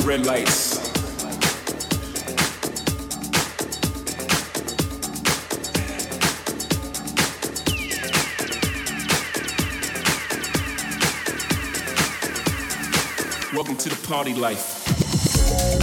red lights. Welcome to the party life.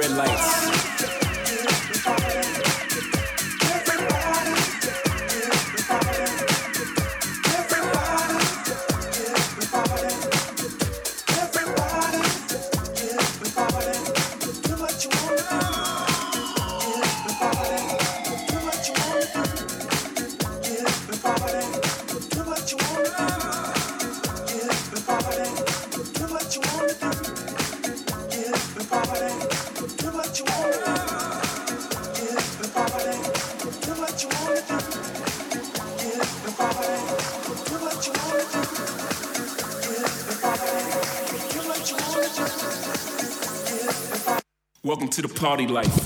red lights. Party life.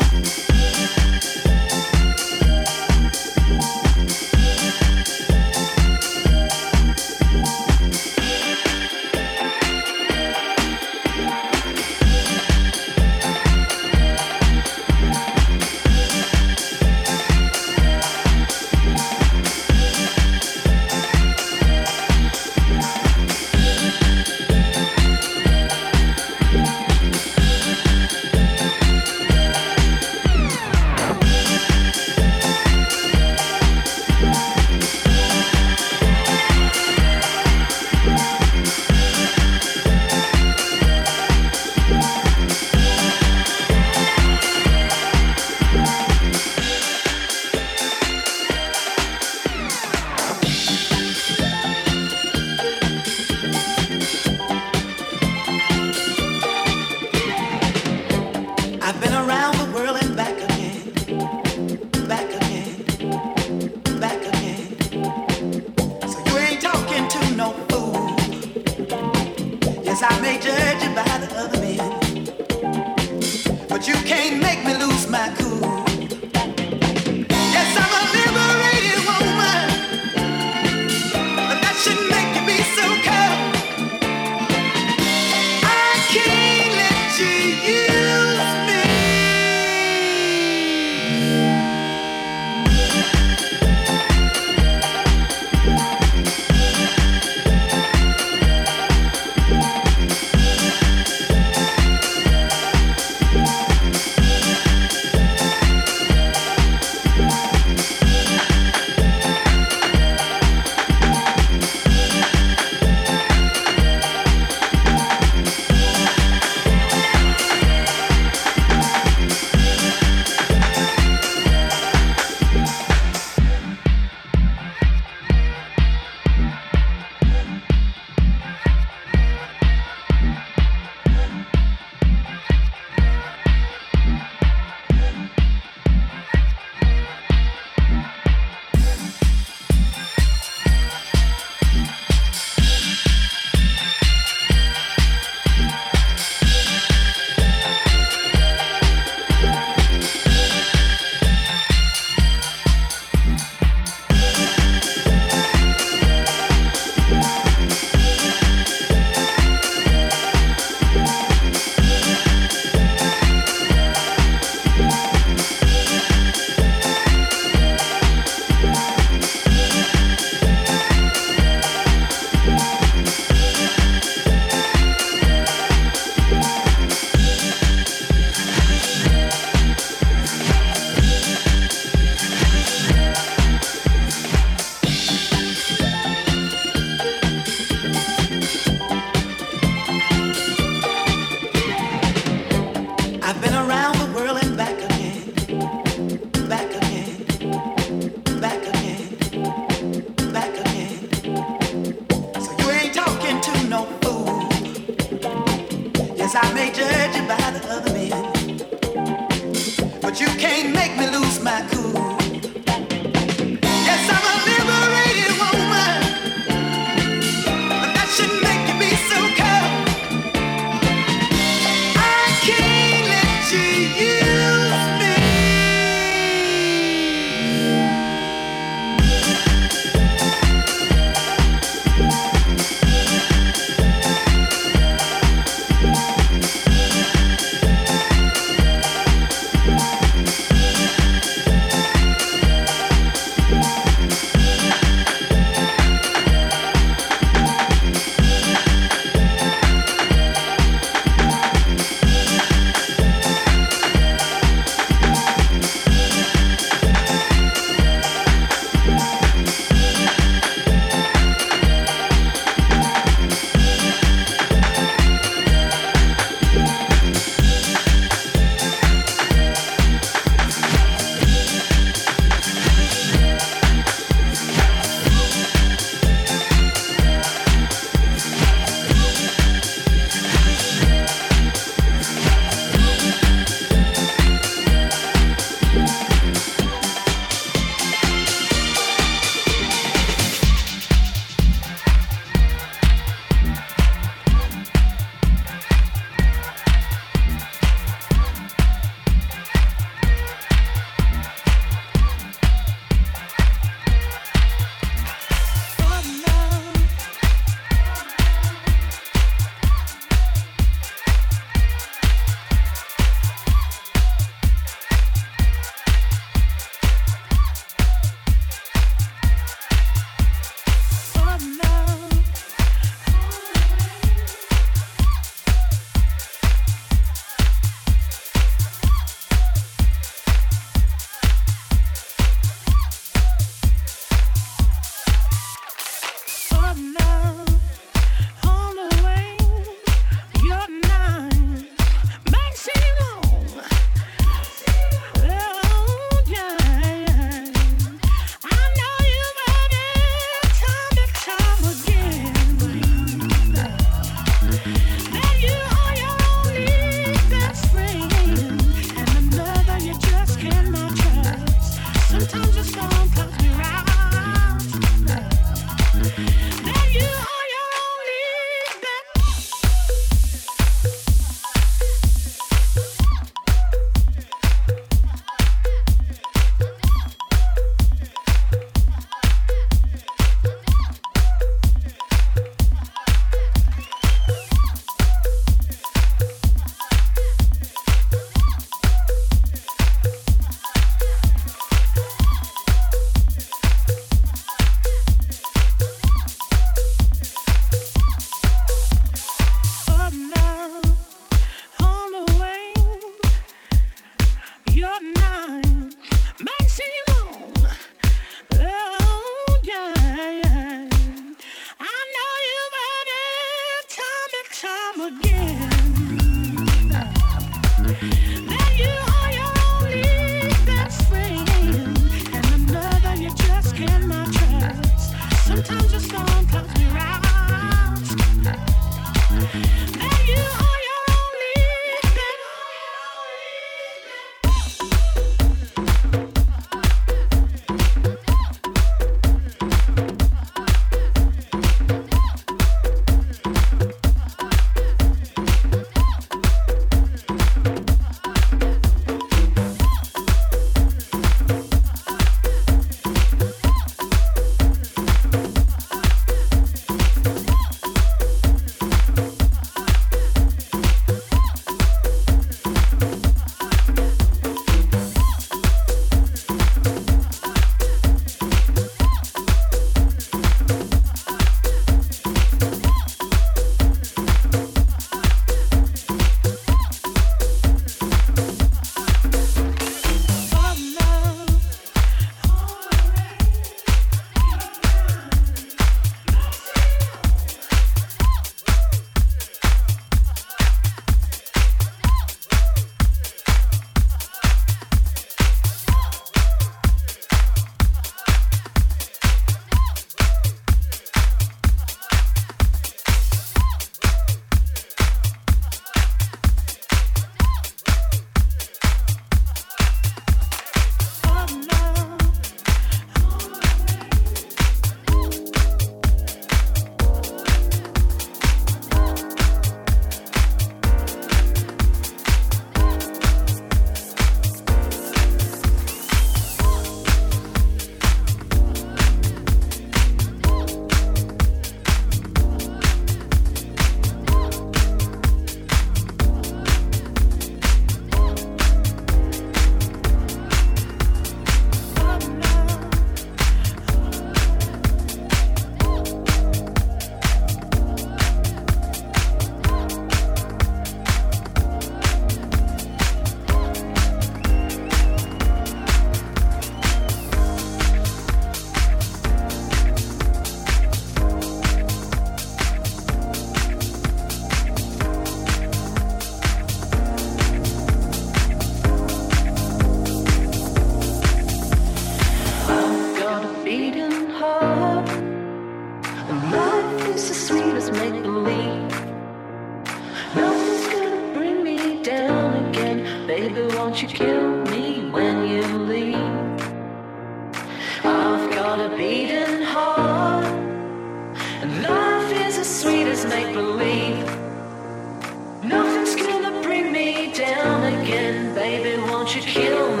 Nothing's gonna me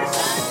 Peace.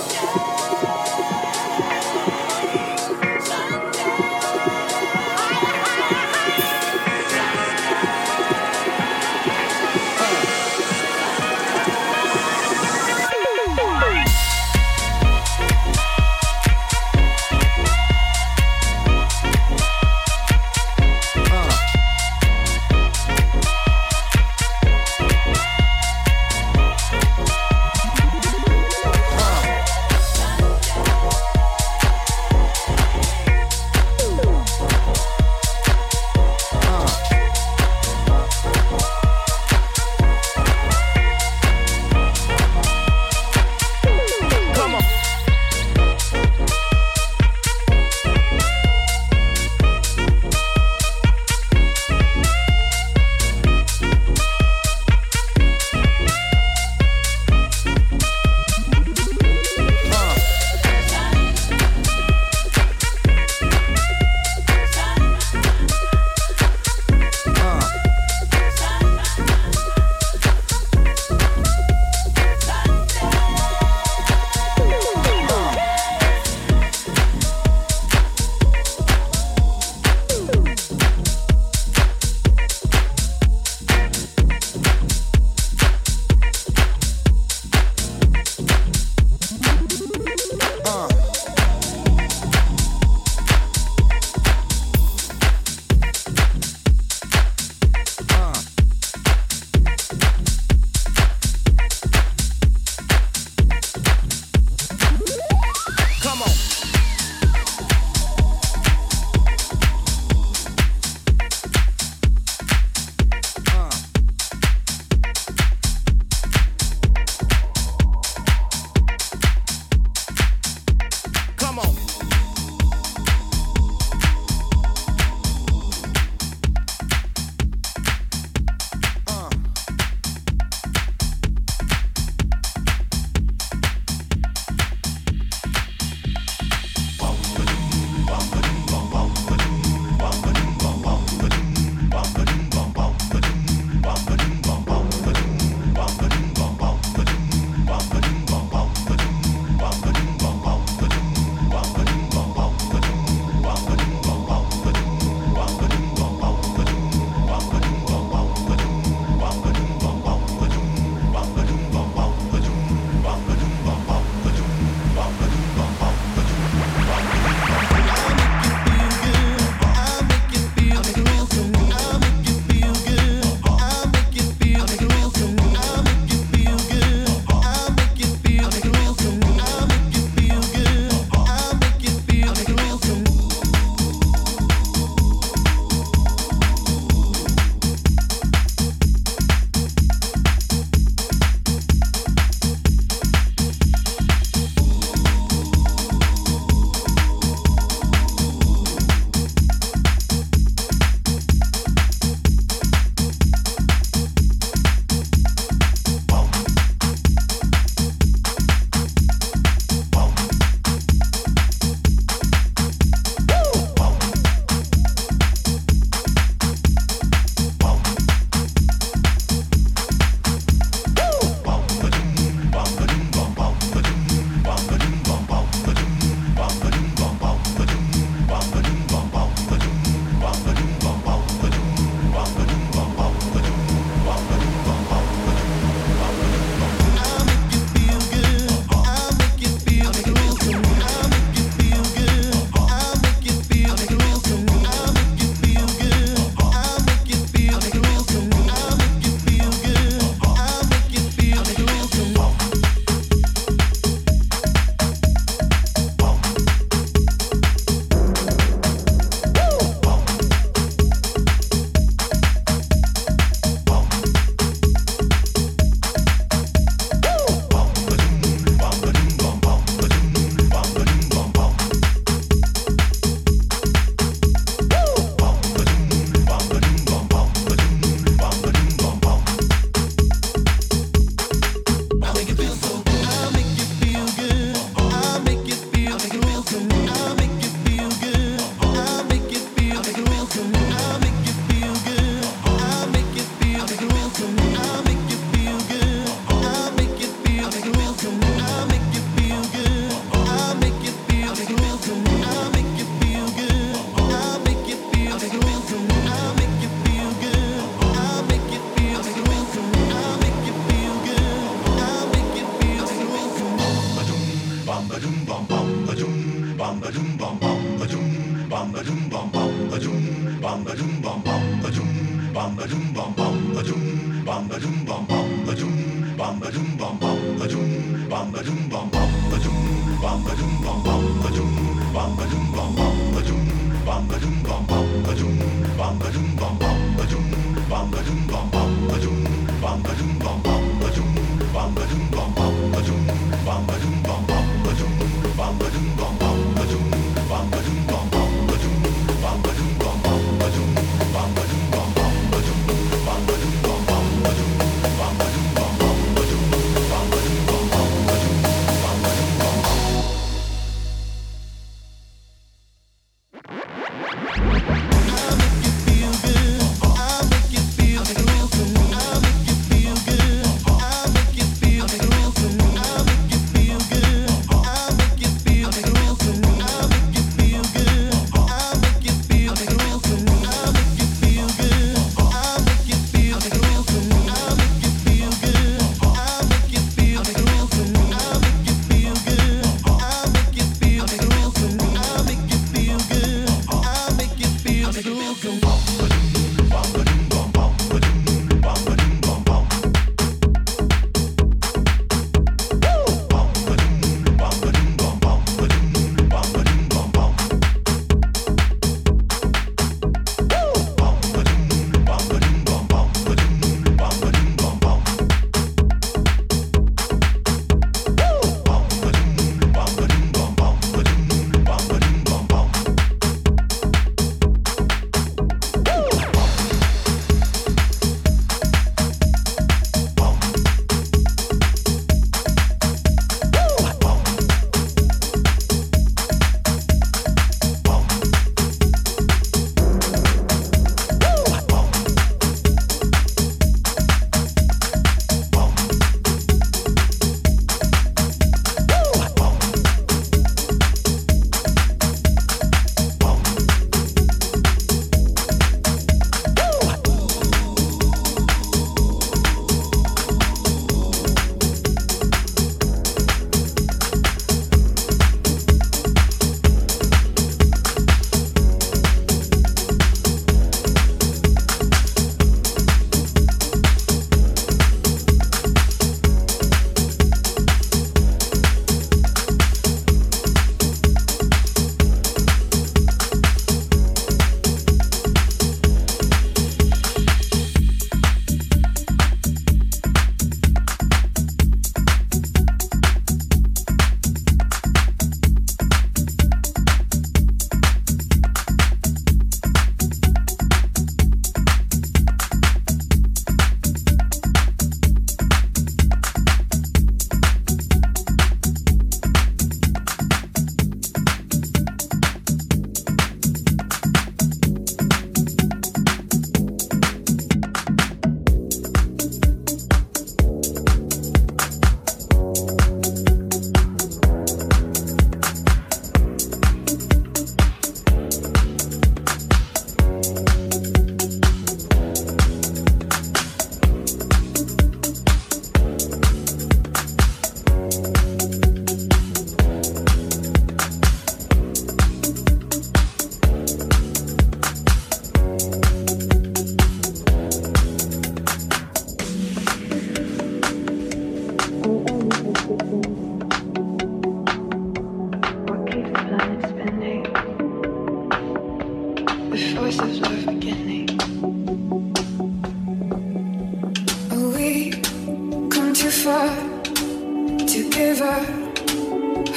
her, to give her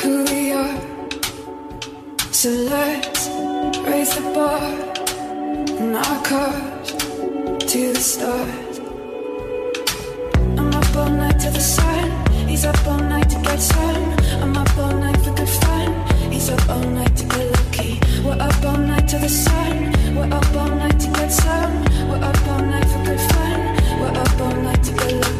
who we are. So let's raise the bar and our cars to the stars. I'm up all night to the sun. He's up all night to get some. I'm up all night for good fun. He's up all night to get lucky. We're up all night to the sun. We're up all night to get some. We're up all night for good fun. We're up all night to get lucky.